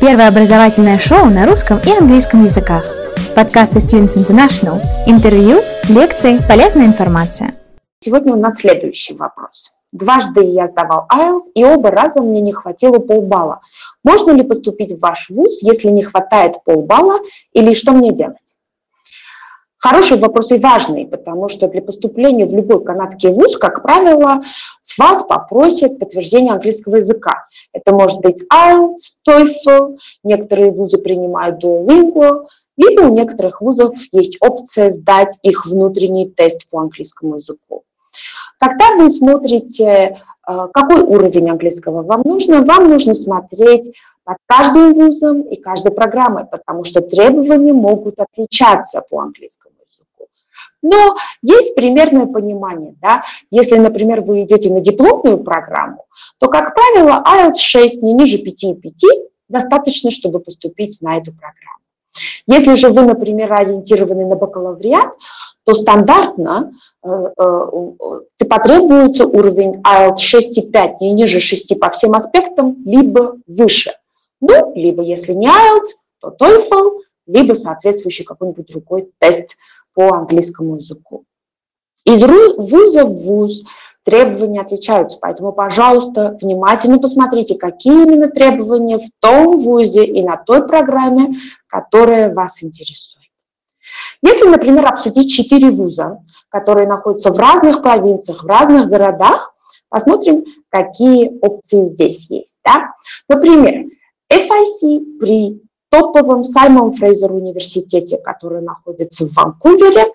Первое образовательное шоу на русском и английском языках. Подкасты Students International. Интервью, лекции, полезная информация. Сегодня у нас следующий вопрос. Дважды я сдавал IELTS, и оба раза мне не хватило полбалла. Можно ли поступить в ваш вуз, если не хватает полбалла, или что мне делать? Хороший вопрос и важный, потому что для поступления в любой канадский вуз, как правило, с вас попросят подтверждение английского языка. Это может быть IELTS, TOEFL, некоторые вузы принимают Duolingo, либо у некоторых вузов есть опция сдать их внутренний тест по английскому языку. Когда вы смотрите, э, какой уровень английского вам нужно, вам нужно смотреть под каждым вузом и каждой программой, потому что требования могут отличаться по английскому. Но есть примерное понимание, да, если, например, вы идете на дипломную программу, то, как правило, IELTS 6 не ниже 5,5 достаточно, чтобы поступить на эту программу. Если же вы, например, ориентированы на бакалавриат, то стандартно э, э, потребуется уровень IELTS 6,5 не ниже 6 по всем аспектам, либо выше. Ну, либо если не IELTS, то TOEFL, либо соответствующий какой-нибудь другой тест по английскому языку. Из вуза в вуз требования отличаются, поэтому, пожалуйста, внимательно посмотрите, какие именно требования в том вузе и на той программе, которая вас интересует. Если, например, обсудить четыре вуза, которые находятся в разных провинциях, в разных городах, посмотрим, какие опции здесь есть. Да? Например, FIC при топовом Саймон Фрейзер университете, который находится в Ванкувере.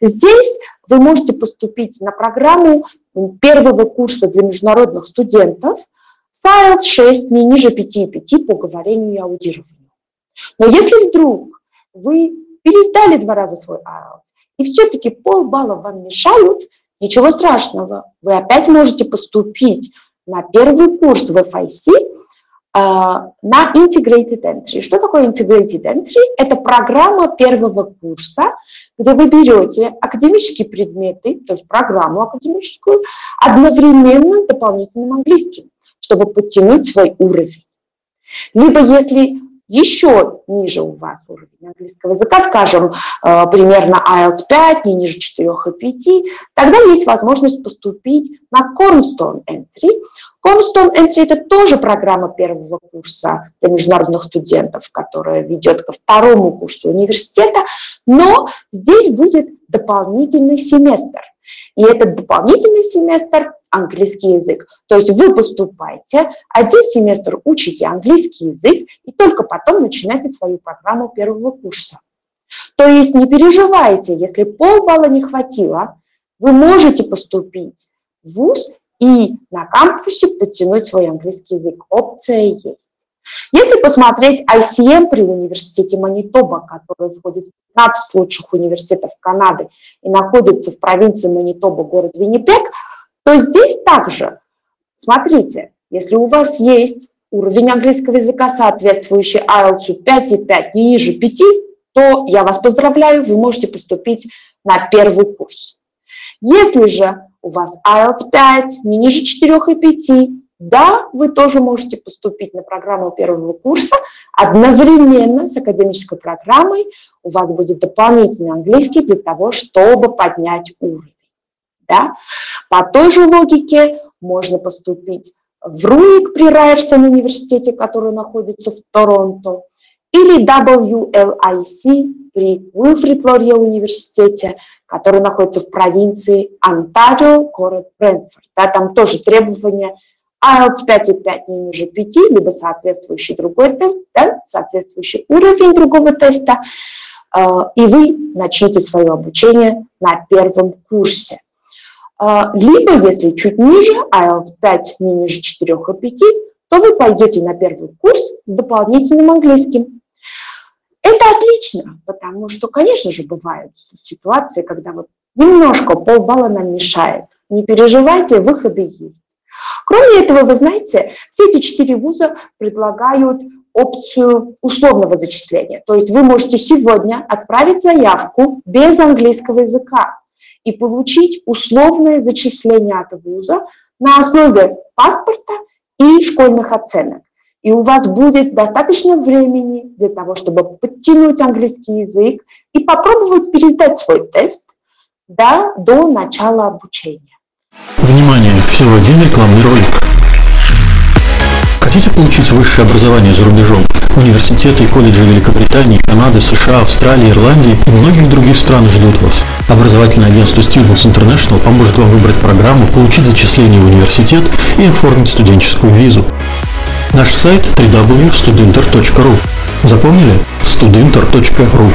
Здесь вы можете поступить на программу первого курса для международных студентов IELTS 6 не ниже 5,5 по говорению и аудированию. Но если вдруг вы пересдали два раза свой IELTS, и все-таки полбалла вам мешают, ничего страшного, вы опять можете поступить на первый курс в FIC на Integrated Entry. Что такое Integrated Entry? Это программа первого курса, где вы берете академические предметы, то есть программу академическую, одновременно с дополнительным английским, чтобы подтянуть свой уровень. Либо если еще ниже у вас уровень английского языка, скажем, э, примерно IELTS 5, не ниже 4 и 5, тогда есть возможность поступить на Cornerstone Entry. Cornerstone Entry – это тоже программа первого курса для международных студентов, которая ведет ко второму курсу университета, но здесь будет дополнительный семестр. И этот дополнительный семестр английский язык. То есть вы поступаете, один семестр учите английский язык, и только потом начинаете свою программу первого курса. То есть не переживайте, если полбалла не хватило, вы можете поступить в ВУЗ и на кампусе подтянуть свой английский язык. Опция есть. Если посмотреть ICM при университете Манитоба, который входит в 15 лучших университетов Канады и находится в провинции Манитоба, город Виннипек, то здесь также, смотрите, если у вас есть уровень английского языка, соответствующий IELTS 5,5 не ниже 5, то я вас поздравляю, вы можете поступить на первый курс. Если же у вас IELTS 5 не ниже 4 и 5, да, вы тоже можете поступить на программу первого курса одновременно с академической программой. У вас будет дополнительный английский для того, чтобы поднять уровень. Да? По той же логике можно поступить в РУИК при Райерсон университете, который находится в Торонто, или WLIC при Уилфрид Лорье университете, который находится в провинции Онтарио, город Брентфорд. Да, там тоже требования IELTS 5,5 не ниже 5, либо соответствующий другой тест, да, соответствующий уровень другого теста, э, и вы начнете свое обучение на первом курсе. Э, либо, если чуть ниже, IELTS 5 не ниже 4 и 5, то вы пойдете на первый курс с дополнительным английским. Это отлично, потому что, конечно же, бывают ситуации, когда вот немножко полбалла нам мешает. Не переживайте, выходы есть. Кроме этого, вы знаете, все эти четыре вуза предлагают опцию условного зачисления. То есть вы можете сегодня отправить заявку без английского языка и получить условное зачисление от вуза на основе паспорта и школьных оценок. и у вас будет достаточно времени для того, чтобы подтянуть английский язык и попробовать пересдать свой тест да, до начала обучения. Внимание! Всего один рекламный ролик. Хотите получить высшее образование за рубежом? Университеты и колледжи Великобритании, Канады, США, Австралии, Ирландии и многих других стран ждут вас. Образовательное агентство Students International поможет вам выбрать программу, получить зачисление в университет и оформить студенческую визу. Наш сайт www.studinter.ru Запомнили? studinter.ru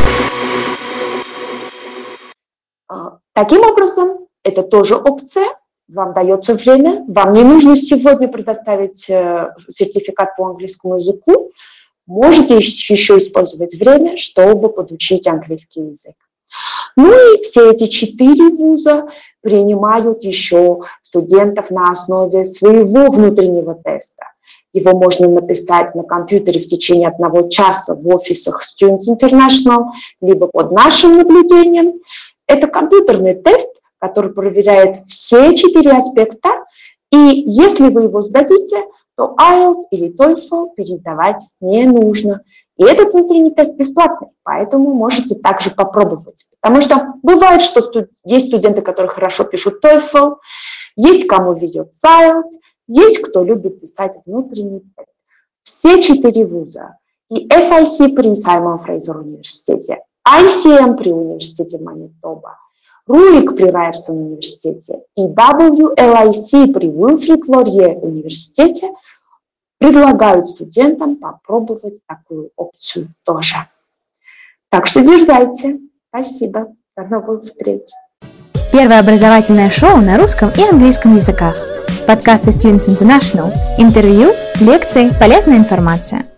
а, Таким образом, это тоже опция, вам дается время, вам не нужно сегодня предоставить э, сертификат по английскому языку, можете еще использовать время, чтобы подучить английский язык. Ну и все эти четыре вуза принимают еще студентов на основе своего внутреннего теста. Его можно написать на компьютере в течение одного часа в офисах Students International, либо под нашим наблюдением. Это компьютерный тест, который проверяет все четыре аспекта, и если вы его сдадите, то IELTS или TOEFL пересдавать не нужно. И этот внутренний тест бесплатный, поэтому можете также попробовать. Потому что бывает, что студ... есть студенты, которые хорошо пишут TOEFL, есть кому везет IELTS, есть кто любит писать внутренний тест. Все четыре вуза, и FIC при Саймон Фрейзер университете, ICM при университете Манитоба, RUIC при Райерсон университете и WLIC при Уилфрид Лорье университете предлагают студентам попробовать такую опцию тоже. Так что дерзайте. Спасибо. До новых встреч. Первое образовательное шоу на русском и английском языках подкасты Students International, интервью, лекции, полезная информация –